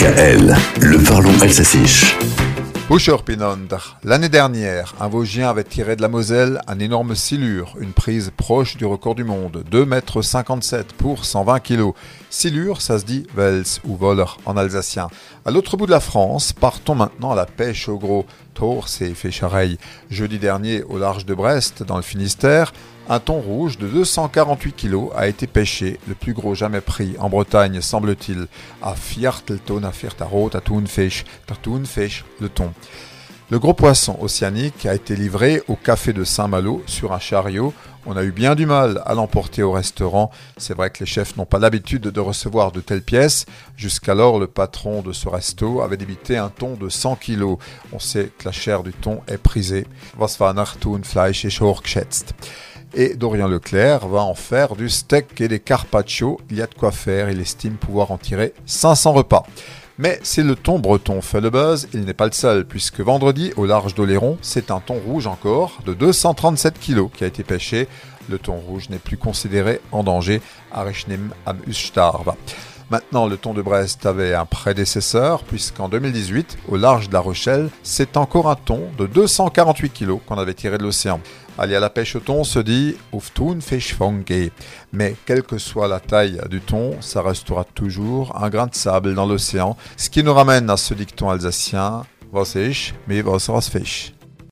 DKL, le parlons. L'année dernière, un Vosgien avait tiré de la Moselle un énorme silure, une prise proche du record du monde, 2,57 m pour 120 kg. Silure, ça se dit Vels ou Voller en alsacien. À l'autre bout de la France, partons maintenant à la pêche au gros. Tours et Féchareil. Jeudi dernier, au large de Brest, dans le Finistère, un thon rouge de 248 kg a été pêché, le plus gros jamais pris en Bretagne, semble-t-il, à Fiertelton, à Fiertarot, à Thunfisch, le thon. Le gros poisson océanique a été livré au café de Saint-Malo sur un chariot. On a eu bien du mal à l'emporter au restaurant. C'est vrai que les chefs n'ont pas l'habitude de recevoir de telles pièces. Jusqu'alors, le patron de ce resto avait débité un thon de 100 kg. On sait que la chair du thon est prisée. Was war nach et Dorian Leclerc va en faire du steak et des carpaccio. Il y a de quoi faire, il estime pouvoir en tirer 500 repas. Mais si le thon breton fait le buzz, il n'est pas le seul, puisque vendredi, au large d'Oléron, c'est un thon rouge encore, de 237 kg, qui a été pêché. Le thon rouge n'est plus considéré en danger à Rechnim am Ustarva. Maintenant, le thon de Brest avait un prédécesseur, puisqu'en 2018, au large de La Rochelle, c'est encore un thon de 248 kg qu'on avait tiré de l'océan. Aller à la pêche au thon se dit Auf Thun Fisch Mais quelle que soit la taille du thon, ça restera toujours un grain de sable dans l'océan. Ce qui nous ramène à ce dicton alsacien Was ich, mais was Fisch.